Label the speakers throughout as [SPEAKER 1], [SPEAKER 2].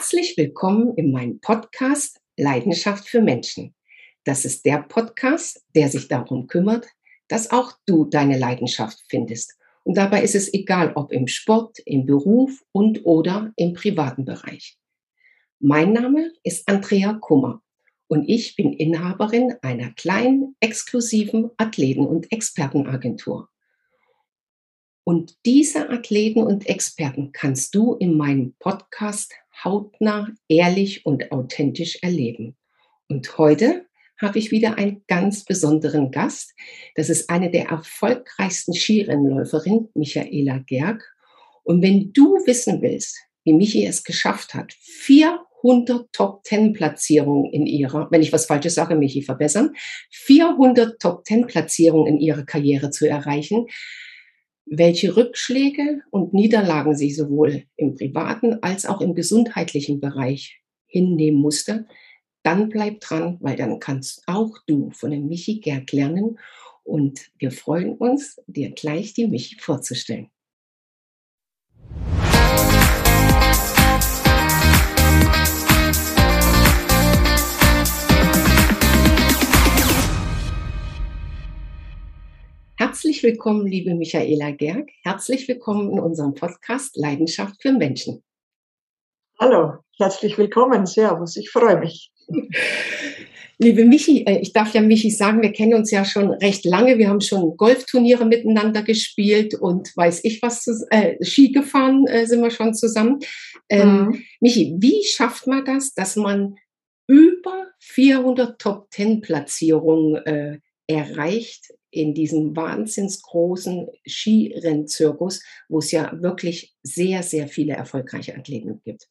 [SPEAKER 1] Herzlich willkommen in meinem Podcast Leidenschaft für Menschen. Das ist der Podcast, der sich darum kümmert, dass auch du deine Leidenschaft findest. Und dabei ist es egal, ob im Sport, im Beruf und oder im privaten Bereich. Mein Name ist Andrea Kummer und ich bin Inhaberin einer kleinen, exklusiven Athleten- und Expertenagentur. Und diese Athleten und Experten kannst du in meinem Podcast hautnah, ehrlich und authentisch erleben. Und heute habe ich wieder einen ganz besonderen Gast. Das ist eine der erfolgreichsten Skirennläuferinnen, Michaela Gerg. Und wenn du wissen willst, wie Michi es geschafft hat, 400 Top 10 Platzierungen in ihrer, wenn ich was Falsches sage, Michi verbessern, 400 Top 10 Platzierungen in ihrer Karriere zu erreichen, welche Rückschläge und Niederlagen sie sowohl im privaten als auch im gesundheitlichen Bereich hinnehmen musste, dann bleib dran, weil dann kannst auch du von dem Michi Gerg lernen und wir freuen uns, dir gleich die Michi vorzustellen. Herzlich willkommen, liebe Michaela Gerg. Herzlich willkommen in unserem Podcast Leidenschaft für Menschen.
[SPEAKER 2] Hallo, herzlich willkommen. Servus, ich freue mich.
[SPEAKER 1] Liebe Michi, äh, ich darf ja Michi sagen, wir kennen uns ja schon recht lange. Wir haben schon Golfturniere miteinander gespielt und weiß ich was, äh, Ski gefahren äh, sind wir schon zusammen. Ähm, mhm. Michi, wie schafft man das, dass man über 400 Top-10-Platzierungen äh, erreicht in diesem wahnsinns großen Skirennzirkus, wo es ja wirklich sehr, sehr viele erfolgreiche Athleten gibt?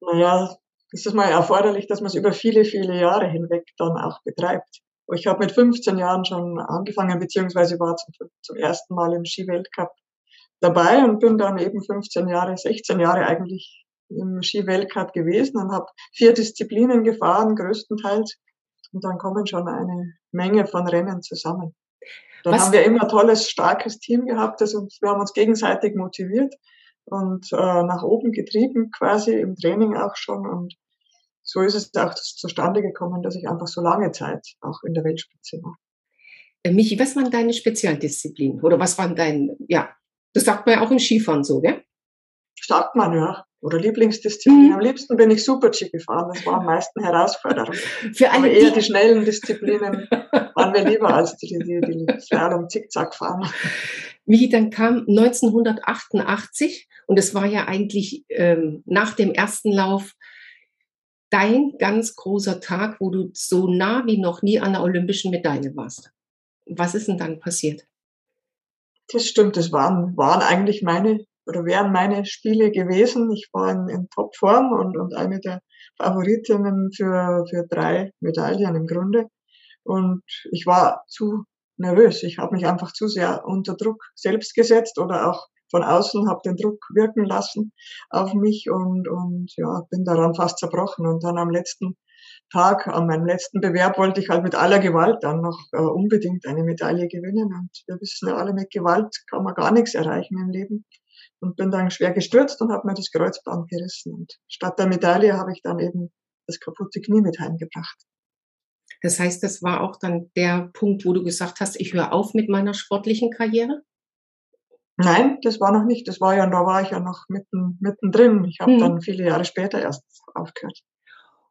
[SPEAKER 2] Naja, es ist mal erforderlich, dass man es über viele, viele Jahre hinweg dann auch betreibt. Ich habe mit 15 Jahren schon angefangen, beziehungsweise war zum, zum ersten Mal im Skiweltcup dabei und bin dann eben 15 Jahre, 16 Jahre eigentlich im Skiweltcup gewesen und habe vier Disziplinen gefahren, größtenteils und dann kommen schon eine Menge von Rennen zusammen. Dann Was? haben wir immer ein tolles, starkes Team gehabt, das uns, wir haben uns gegenseitig motiviert und äh, nach oben getrieben, quasi im Training auch schon. Und so ist es auch zustande gekommen, dass ich einfach so lange Zeit auch in der Weltspitze war.
[SPEAKER 1] Äh, Michi, was waren deine Spezialdisziplinen? Oder was waren dein, ja, das sagt man ja auch im Skifahren so, gell?
[SPEAKER 2] Sagt man, ja oder Lieblingsdisziplin. Mhm. Am liebsten bin ich Super-G gefahren. Das war am meisten Herausforderung. Für alle Aber eher die, die schnellen Disziplinen waren mir lieber als die, die, die Slalom Zickzack fahren.
[SPEAKER 1] Wie dann kam 1988 und es war ja eigentlich ähm, nach dem ersten Lauf dein ganz großer Tag, wo du so nah wie noch nie an der olympischen Medaille warst. Was ist denn dann passiert?
[SPEAKER 2] Das stimmt, das waren, waren eigentlich meine oder wären meine Spiele gewesen. Ich war in, in Topform und, und eine der Favoritinnen für, für drei Medaillen im Grunde. Und ich war zu nervös. Ich habe mich einfach zu sehr unter Druck selbst gesetzt oder auch von außen habe den Druck wirken lassen auf mich und, und ja, bin daran fast zerbrochen. Und dann am letzten Tag, an meinem letzten Bewerb, wollte ich halt mit aller Gewalt dann noch äh, unbedingt eine Medaille gewinnen. Und wir wissen ja alle, mit Gewalt kann man gar nichts erreichen im Leben und bin dann schwer gestürzt und habe mir das Kreuzband gerissen. Und statt der Medaille habe ich dann eben das kaputte Knie mit heimgebracht.
[SPEAKER 1] Das heißt, das war auch dann der Punkt, wo du gesagt hast, ich höre auf mit meiner sportlichen Karriere?
[SPEAKER 2] Nein, das war noch nicht. Das war ja, da war ich ja noch mitten, mittendrin. Ich habe hm. dann viele Jahre später erst aufgehört.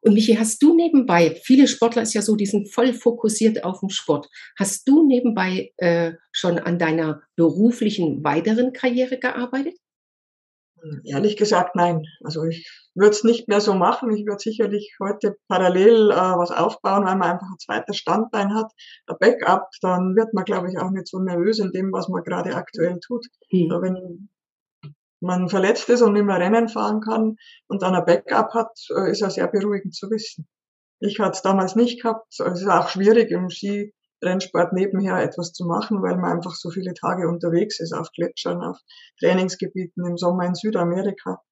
[SPEAKER 1] Und Michi, hast du nebenbei, viele Sportler ist ja so, die sind voll fokussiert auf den Sport. Hast du nebenbei äh, schon an deiner beruflichen weiteren Karriere gearbeitet?
[SPEAKER 2] Ehrlich gesagt, nein. Also ich würde es nicht mehr so machen. Ich würde sicherlich heute parallel äh, was aufbauen, weil man einfach ein zweites Standbein hat, ein Backup. Dann wird man, glaube ich, auch nicht so nervös in dem, was man gerade aktuell tut. Mhm. Wenn man verletzt ist und nicht mehr Rennen fahren kann und dann ein Backup hat, äh, ist ja sehr beruhigend zu wissen. Ich hatte es damals nicht gehabt. Es ist auch schwierig im Ski Rennsport nebenher etwas zu machen, weil man einfach so viele Tage unterwegs ist auf Gletschern, auf Trainingsgebieten im Sommer in Südamerika.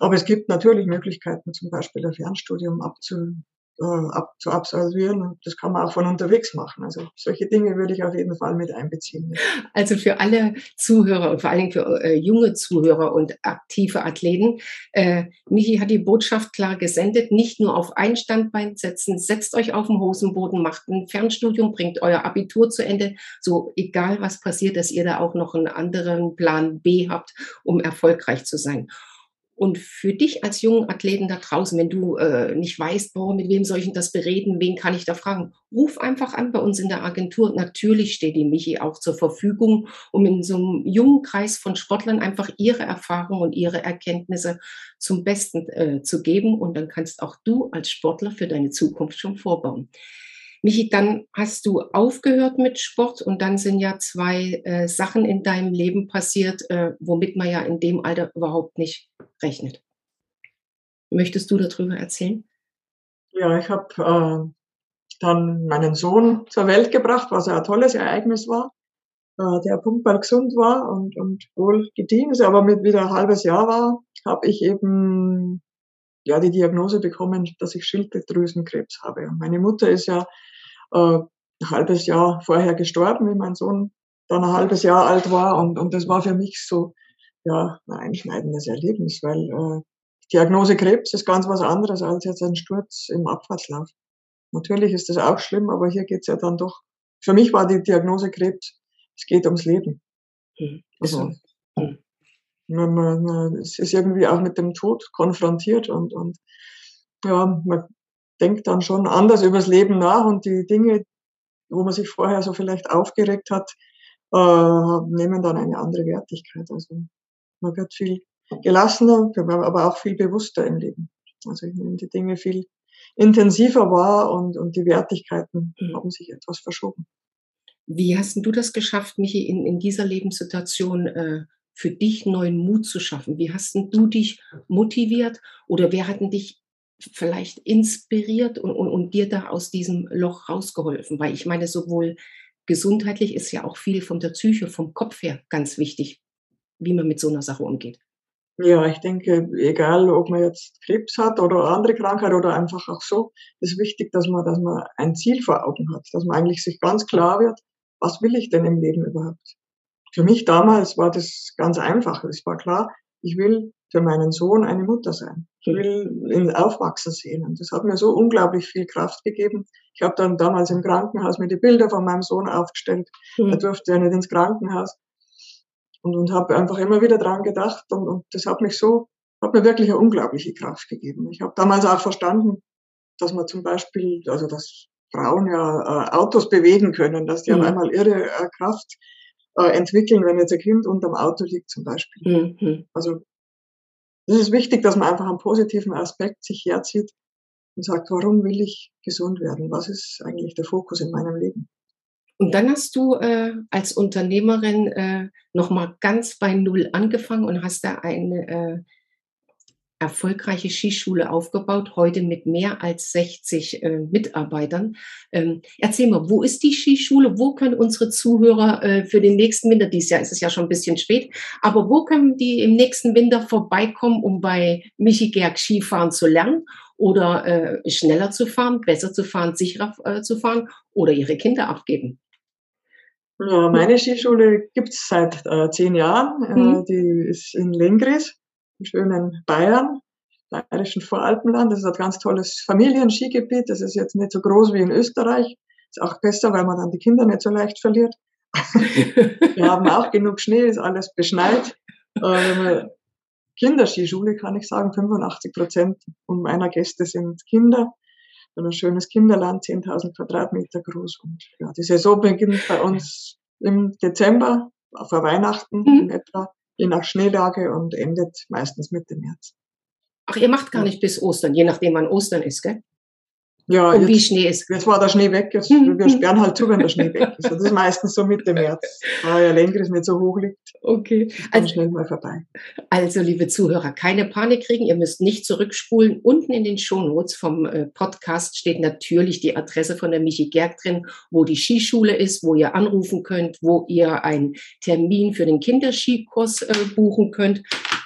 [SPEAKER 2] Aber es gibt natürlich Möglichkeiten, zum Beispiel ein Fernstudium abzu, äh, ab, zu absolvieren. Und das kann man auch von unterwegs machen. Also solche Dinge würde ich auf jeden Fall mit einbeziehen.
[SPEAKER 1] Also für alle Zuhörer und vor allen Dingen für äh, junge Zuhörer und aktive Athleten, äh, Michi hat die Botschaft klar gesendet, nicht nur auf ein Standbein setzen, setzt euch auf den Hosenboden, macht ein Fernstudium, bringt euer Abitur zu Ende, so egal was passiert, dass ihr da auch noch einen anderen Plan B habt, um erfolgreich zu sein. Und für dich als jungen Athleten da draußen, wenn du äh, nicht weißt, boah, mit wem soll ich das bereden, wen kann ich da fragen, ruf einfach an bei uns in der Agentur. Natürlich steht die Michi auch zur Verfügung, um in so einem jungen Kreis von Sportlern einfach ihre Erfahrungen und ihre Erkenntnisse zum Besten äh, zu geben. Und dann kannst auch du als Sportler für deine Zukunft schon vorbauen. Michi, dann hast du aufgehört mit Sport und dann sind ja zwei äh, Sachen in deinem Leben passiert, äh, womit man ja in dem Alter überhaupt nicht rechnet. Möchtest du darüber erzählen?
[SPEAKER 2] Ja, ich habe äh, dann meinen Sohn zur Welt gebracht, was ein tolles Ereignis war, äh, der punktball gesund war und, und wohl gediehen ist, aber mit wieder ein halbes Jahr war, habe ich eben ja die Diagnose bekommen, dass ich Schilddrüsenkrebs habe. Und meine Mutter ist ja äh, ein halbes Jahr vorher gestorben, wie mein Sohn dann ein halbes Jahr alt war. Und, und das war für mich so, ja, ein einschneidendes Erlebnis, weil äh, Diagnose Krebs ist ganz was anderes als jetzt ein Sturz im Abfahrtslauf. Natürlich ist das auch schlimm, aber hier geht's ja dann doch. Für mich war die Diagnose Krebs, es geht ums Leben. Mhm. Also, mhm. man, man, man, es ist irgendwie auch mit dem Tod konfrontiert und, und ja, man denkt dann schon anders übers Leben nach und die Dinge, wo man sich vorher so vielleicht aufgeregt hat, äh, nehmen dann eine andere Wertigkeit. Also man wird viel gelassener, aber auch viel bewusster im Leben. Also ich nehme die Dinge viel intensiver wahr und, und die Wertigkeiten haben sich etwas verschoben.
[SPEAKER 1] Wie hast du das geschafft, Michi, in, in dieser Lebenssituation äh, für dich neuen Mut zu schaffen? Wie hast du dich motiviert oder wer hat dich vielleicht inspiriert und, und, und dir da aus diesem Loch rausgeholfen? Weil ich meine, sowohl gesundheitlich ist ja auch viel von der Psyche, vom Kopf her ganz wichtig, wie man mit so einer Sache umgeht.
[SPEAKER 2] Ja, ich denke, egal ob man jetzt Krebs hat oder andere Krankheit oder einfach auch so, ist wichtig, dass man, dass man ein Ziel vor Augen hat, dass man eigentlich sich ganz klar wird, was will ich denn im Leben überhaupt? Für mich damals war das ganz einfach. Es war klar, ich will für meinen Sohn eine Mutter sein. Ich hm. will ihn aufwachsen sehen. Und das hat mir so unglaublich viel Kraft gegeben. Ich habe dann damals im Krankenhaus mir die Bilder von meinem Sohn aufgestellt. Mhm. Er durfte ja nicht ins Krankenhaus. Und, und habe einfach immer wieder dran gedacht. Und, und das hat mich so, hat mir wirklich eine unglaubliche Kraft gegeben. Ich habe damals auch verstanden, dass man zum Beispiel, also dass Frauen ja äh, Autos bewegen können, dass die mhm. auf einmal ihre äh, Kraft äh, entwickeln, wenn jetzt ein Kind unterm Auto liegt zum Beispiel. Mhm. Also es ist wichtig, dass man einfach einen positiven Aspekt sich herzieht und sagt, warum will ich gesund werden? Was ist eigentlich der Fokus in meinem Leben?
[SPEAKER 1] Und dann hast du äh, als Unternehmerin äh, nochmal ganz bei Null angefangen und hast da eine äh, erfolgreiche Skischule aufgebaut, heute mit mehr als 60 äh, Mitarbeitern. Ähm, erzähl mal, wo ist die Skischule? Wo können unsere Zuhörer äh, für den nächsten Winter, dieses Jahr ist es ja schon ein bisschen spät, aber wo können die im nächsten Winter vorbeikommen, um bei Michi Gerg Skifahren zu lernen oder äh, schneller zu fahren, besser zu fahren, sicherer äh, zu fahren oder ihre Kinder abgeben?
[SPEAKER 2] Ja, meine Skischule gibt es seit äh, zehn Jahren. Äh, mhm. die ist in Lengris im schönen Bayern, bayerischen Voralpenland. Das ist ein ganz tolles Familienskigebiet. Das ist jetzt nicht so groß wie in Österreich. Ist auch besser, weil man dann die Kinder nicht so leicht verliert. Wir haben auch genug Schnee, ist alles beschneit. Äh, Kinderskischule kann ich sagen, 85 Prozent meiner Gäste sind Kinder. Ein schönes Kinderland, 10.000 Quadratmeter groß. Und ja, die Saison beginnt bei uns im Dezember, vor Weihnachten mhm. in etwa je nach Schneelage und endet meistens Mitte März.
[SPEAKER 1] Ach, ihr macht gar nicht bis Ostern, je nachdem wann Ostern ist, gell?
[SPEAKER 2] Ja,
[SPEAKER 1] und jetzt, wie Schnee ist.
[SPEAKER 2] Jetzt war der Schnee weg. Jetzt, wir sperren halt zu, wenn der Schnee weg ist. Das ist meistens so Mitte März, weil ja länger nicht so hoch liegt.
[SPEAKER 1] Okay.
[SPEAKER 2] Also schnell mal vorbei.
[SPEAKER 1] Also, liebe Zuhörer, keine Panik kriegen. Ihr müsst nicht zurückspulen. Unten in den Shownotes vom äh, Podcast steht natürlich die Adresse von der Michi Gerg drin, wo die Skischule ist, wo ihr anrufen könnt, wo ihr einen Termin für den Kinderskikurs äh, buchen könnt.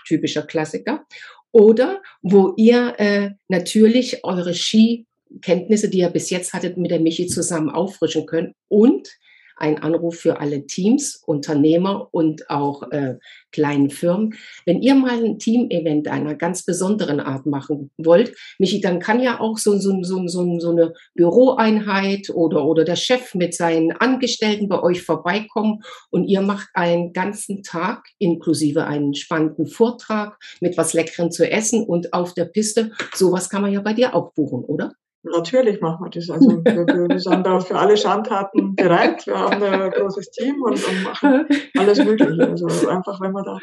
[SPEAKER 1] Typischer Klassiker. Oder wo ihr äh, natürlich eure Ski Kenntnisse, die ihr bis jetzt hattet, mit der Michi zusammen auffrischen können und ein Anruf für alle Teams, Unternehmer und auch äh, kleinen Firmen. Wenn ihr mal ein Team-Event einer ganz besonderen Art machen wollt, Michi, dann kann ja auch so, so, so, so, so eine Büroeinheit oder, oder der Chef mit seinen Angestellten bei euch vorbeikommen und ihr macht einen ganzen Tag inklusive einen spannenden Vortrag mit was Leckerem zu essen und auf der Piste. Sowas kann man ja bei dir auch buchen, oder?
[SPEAKER 2] Natürlich machen wir das. Also wir, wir sind da für alle Schandtaten bereit. Wir haben ein großes Team und, und machen alles Mögliche. Also einfach, wenn man da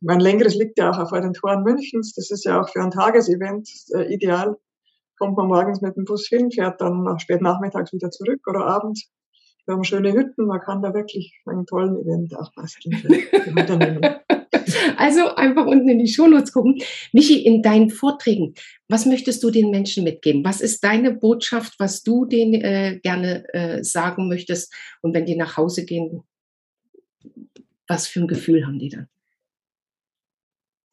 [SPEAKER 2] mein längeres liegt ja auch vor den Toren Münchens. Das ist ja auch für ein Tagesevent äh, ideal. Kommt man morgens mit dem Bus hin, fährt dann nach spät nachmittags wieder zurück oder abends. Wir haben schöne Hütten. Man kann da wirklich einen tollen Event auch basteln für, für Unternehmen.
[SPEAKER 1] Also einfach unten in die Shownotes gucken. Michi, in deinen Vorträgen, was möchtest du den Menschen mitgeben? Was ist deine Botschaft, was du denen äh, gerne äh, sagen möchtest? Und wenn die nach Hause gehen, was für ein Gefühl haben die dann?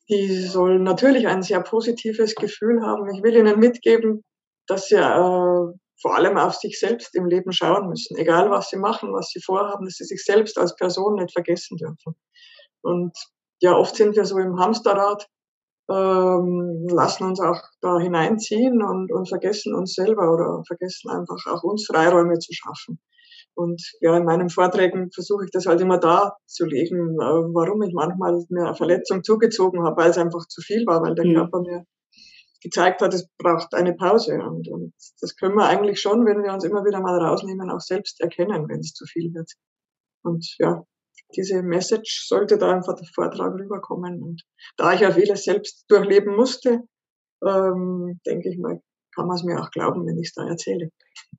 [SPEAKER 2] Die sollen natürlich ein sehr positives Gefühl haben. Ich will ihnen mitgeben, dass sie äh, vor allem auf sich selbst im Leben schauen müssen. Egal was sie machen, was sie vorhaben, dass sie sich selbst als Person nicht vergessen dürfen. Und ja, oft sind wir so im Hamsterrad, ähm, lassen uns auch da hineinziehen und, und vergessen uns selber oder vergessen einfach auch uns Freiräume zu schaffen. Und ja, in meinen Vorträgen versuche ich das halt immer darzulegen, äh, warum ich manchmal mir eine Verletzung zugezogen habe, weil es einfach zu viel war, weil der mhm. Körper mir gezeigt hat, es braucht eine Pause. Und, und das können wir eigentlich schon, wenn wir uns immer wieder mal rausnehmen, auch selbst erkennen, wenn es zu viel wird. Und ja, diese Message sollte da einfach der Vortrag rüberkommen. Und da ich ja vieles selbst durchleben musste, ähm, denke ich mal, kann man es mir auch glauben, wenn ich es da erzähle.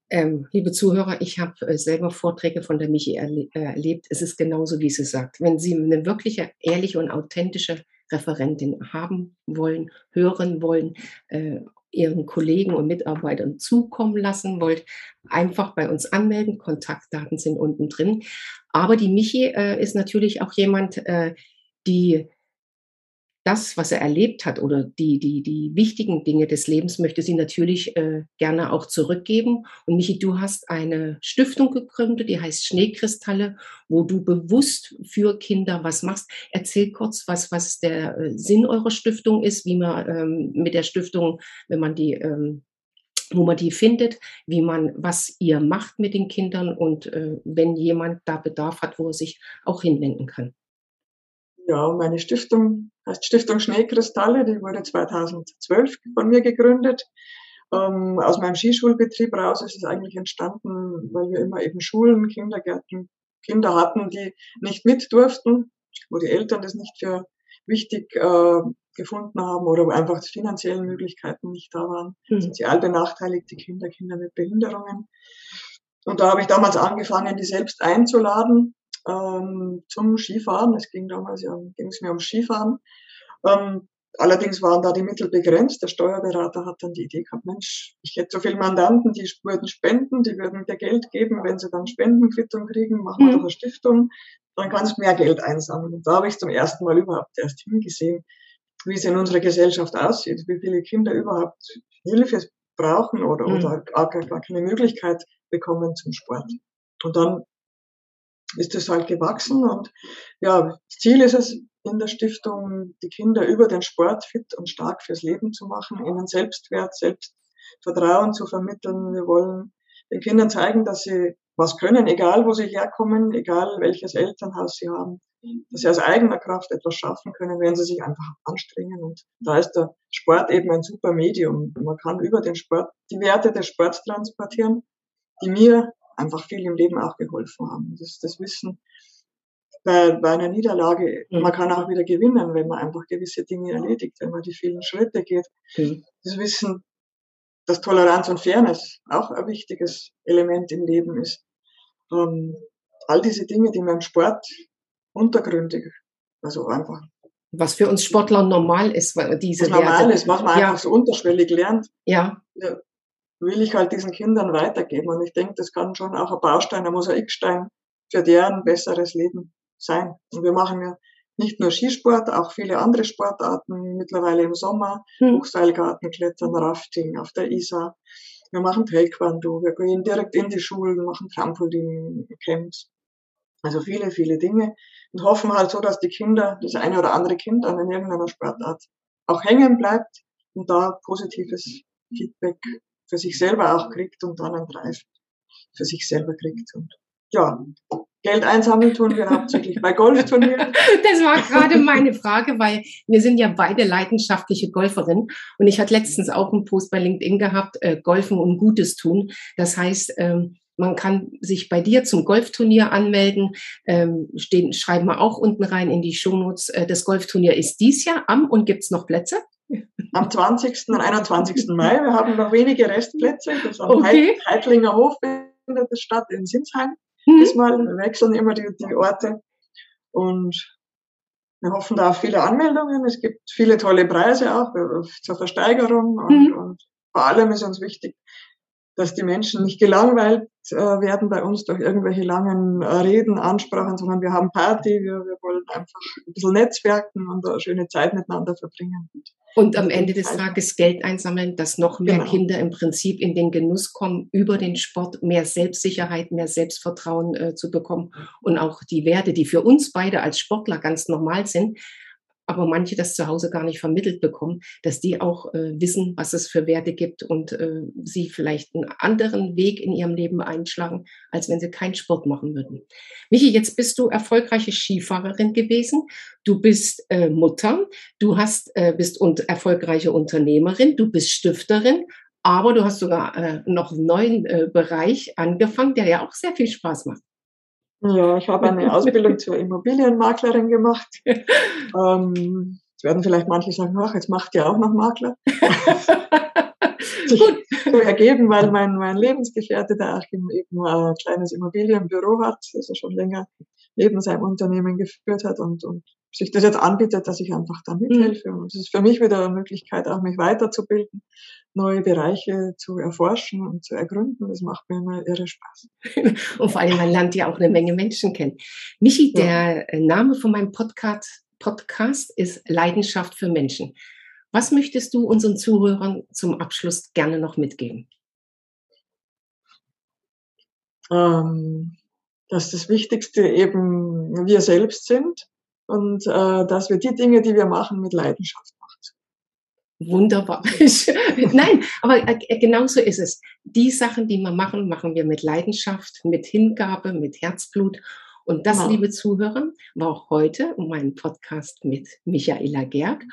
[SPEAKER 1] Ähm, liebe Zuhörer, ich habe äh, selber Vorträge von der Michi erle äh, erlebt. Es ist genauso, wie sie sagt. Wenn Sie eine wirkliche, ehrliche und authentische Referentin haben wollen, hören wollen, äh, Ihren Kollegen und Mitarbeitern zukommen lassen wollt, einfach bei uns anmelden. Kontaktdaten sind unten drin. Aber die Michi äh, ist natürlich auch jemand, äh, die das, was er erlebt hat oder die, die, die wichtigen Dinge des Lebens möchte sie natürlich äh, gerne auch zurückgeben. Und Michi, du hast eine Stiftung gegründet, die heißt Schneekristalle, wo du bewusst für Kinder was machst. Erzähl kurz, was, was der äh, Sinn eurer Stiftung ist, wie man ähm, mit der Stiftung, wenn man die ähm, wo man die findet, wie man, was ihr macht mit den Kindern und äh, wenn jemand da Bedarf hat, wo er sich auch hinwenden kann.
[SPEAKER 2] Ja, meine Stiftung heißt Stiftung Schneekristalle, die wurde 2012 von mir gegründet. Ähm, aus meinem Skischulbetrieb raus ist es eigentlich entstanden, weil wir immer eben Schulen, Kindergärten, Kinder hatten, die nicht mit durften, wo die Eltern das nicht für wichtig äh, gefunden haben oder wo einfach die finanziellen Möglichkeiten nicht da waren. Mhm. Sozial benachteiligte Kinder, Kinder mit Behinderungen. Und da habe ich damals angefangen, die selbst einzuladen ähm, zum Skifahren. Es ging damals ja, ging es mir um Skifahren. Ähm, allerdings waren da die Mittel begrenzt. Der Steuerberater hat dann die Idee gehabt, Mensch, ich hätte so viele Mandanten, die würden spenden, die würden dir Geld geben, wenn sie dann Spendenquittung kriegen, machen wir mhm. doch eine Stiftung, dann kannst du mehr Geld einsammeln. Und da habe ich zum ersten Mal überhaupt erst hingesehen, wie es in unserer Gesellschaft aussieht, wie viele Kinder überhaupt Hilfe brauchen oder, mhm. oder gar, gar keine Möglichkeit bekommen zum Sport. Und dann ist es halt gewachsen und ja, Ziel ist es in der Stiftung, die Kinder über den Sport fit und stark fürs Leben zu machen, ihnen Selbstwert, Selbstvertrauen zu vermitteln. Wir wollen den Kindern zeigen, dass sie was können, egal wo sie herkommen, egal welches Elternhaus sie haben, dass sie aus eigener Kraft etwas schaffen können, wenn sie sich einfach anstrengen. Und da ist der Sport eben ein super Medium. Man kann über den Sport die Werte des Sports transportieren, die mir einfach viel im Leben auch geholfen haben. Das, das Wissen bei, bei einer Niederlage, mhm. man kann auch wieder gewinnen, wenn man einfach gewisse Dinge erledigt, wenn man die vielen Schritte geht. Mhm. Das Wissen, dass Toleranz und Fairness auch ein wichtiges Element im Leben ist. Ähm, all diese Dinge, die man im Sport untergründig, also einfach.
[SPEAKER 1] Was für uns Sportler normal ist, diese
[SPEAKER 2] was normal ist, was man ja. einfach so unterschwellig lernt.
[SPEAKER 1] Ja.
[SPEAKER 2] ja will ich halt diesen Kindern weitergeben. Und ich denke, das kann schon auch ein Baustein, ein Mosaikstein für deren besseres Leben sein. Und wir machen ja nicht nur Skisport, auch viele andere Sportarten mittlerweile im Sommer, hm. Hochseilgarten, Klettern, Rafting auf der Isar. Wir machen Taekwondo, wir gehen direkt in die Schulen, machen Trampolin-Camps. Also viele, viele Dinge und hoffen halt so, dass die Kinder, das eine oder andere Kind an irgendeiner Sportart auch hängen bleibt und da positives Feedback für sich selber auch kriegt und dann einen Drive für sich selber kriegt. Und ja, Geld einsammeln tun wir hauptsächlich bei Golfturnieren.
[SPEAKER 1] Das war gerade meine Frage, weil wir sind ja beide leidenschaftliche Golferinnen. Und ich hatte letztens auch einen Post bei LinkedIn gehabt, äh, Golfen und Gutes tun. Das heißt, ähm, man kann sich bei dir zum Golfturnier anmelden. Ähm, stehen, schreiben wir auch unten rein in die Shownotes. Äh, das Golfturnier ist dies Jahr am und gibt's noch Plätze?
[SPEAKER 2] Am 20. und 21. Mai. Wir haben noch wenige Restplätze. Das am okay. Heidlinger Hof findet es statt in Sinsheim. Mhm. Diesmal wechseln immer die, die Orte. Und wir hoffen da auf viele Anmeldungen. Es gibt viele tolle Preise auch zur Versteigerung. Und, mhm. und vor allem ist uns wichtig, dass die Menschen nicht gelangweilt äh, werden bei uns durch irgendwelche langen äh, Reden, Ansprachen, sondern wir haben Party, wir, wir wollen einfach ein bisschen netzwerken und eine schöne Zeit miteinander verbringen.
[SPEAKER 1] Und am Ende des Tages Geld einsammeln, dass noch mehr genau. Kinder im Prinzip in den Genuss kommen, über den Sport mehr Selbstsicherheit, mehr Selbstvertrauen äh, zu bekommen und auch die Werte, die für uns beide als Sportler ganz normal sind, aber manche das zu Hause gar nicht vermittelt bekommen, dass die auch äh, wissen, was es für Werte gibt und äh, sie vielleicht einen anderen Weg in ihrem Leben einschlagen, als wenn sie keinen Sport machen würden. Michi, jetzt bist du erfolgreiche Skifahrerin gewesen. Du bist äh, Mutter, du hast, äh, bist und erfolgreiche Unternehmerin, du bist Stifterin, aber du hast sogar äh, noch einen neuen äh, Bereich angefangen, der ja auch sehr viel Spaß macht.
[SPEAKER 2] Ja, ich habe eine Ausbildung zur Immobilienmaklerin gemacht. Ähm, jetzt werden vielleicht manche sagen, ach, jetzt macht ihr auch noch Makler. sich so ergeben, weil mein, mein Lebensgefährte, der Achim, eben ein kleines Immobilienbüro hat, also schon länger neben seinem Unternehmen geführt hat und, und sich das jetzt anbietet, dass ich einfach da mithelfe. Und es ist für mich wieder eine Möglichkeit, auch mich weiterzubilden, neue Bereiche zu erforschen und zu ergründen. Das macht mir immer irre Spaß.
[SPEAKER 1] und vor allem, man lernt ja auch eine Menge Menschen kennen. Michi, ja. der äh, Name von meinem Podcast, Podcast ist Leidenschaft für Menschen. Was möchtest du unseren Zuhörern zum Abschluss gerne noch mitgeben?
[SPEAKER 2] Ähm, dass das Wichtigste eben wir selbst sind und äh, dass wir die Dinge, die wir machen, mit Leidenschaft machen.
[SPEAKER 1] Wunderbar. Nein, aber äh, genau so ist es. Die Sachen, die wir machen, machen wir mit Leidenschaft, mit Hingabe, mit Herzblut. Und das, genau. liebe Zuhörer, war auch heute mein Podcast mit Michaela Gerg.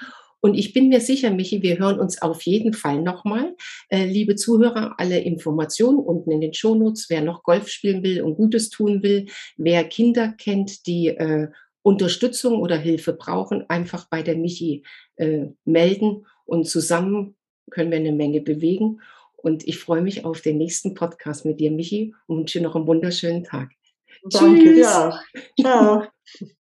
[SPEAKER 1] Und ich bin mir sicher, Michi, wir hören uns auf jeden Fall nochmal. Äh, liebe Zuhörer, alle Informationen unten in den Shownotes, wer noch Golf spielen will und Gutes tun will, wer Kinder kennt, die äh, Unterstützung oder Hilfe brauchen, einfach bei der Michi äh, melden und zusammen können wir eine Menge bewegen. Und ich freue mich auf den nächsten Podcast mit dir, Michi, und wünsche dir noch einen wunderschönen Tag.
[SPEAKER 2] Danke Tschüss. auch. Ciao.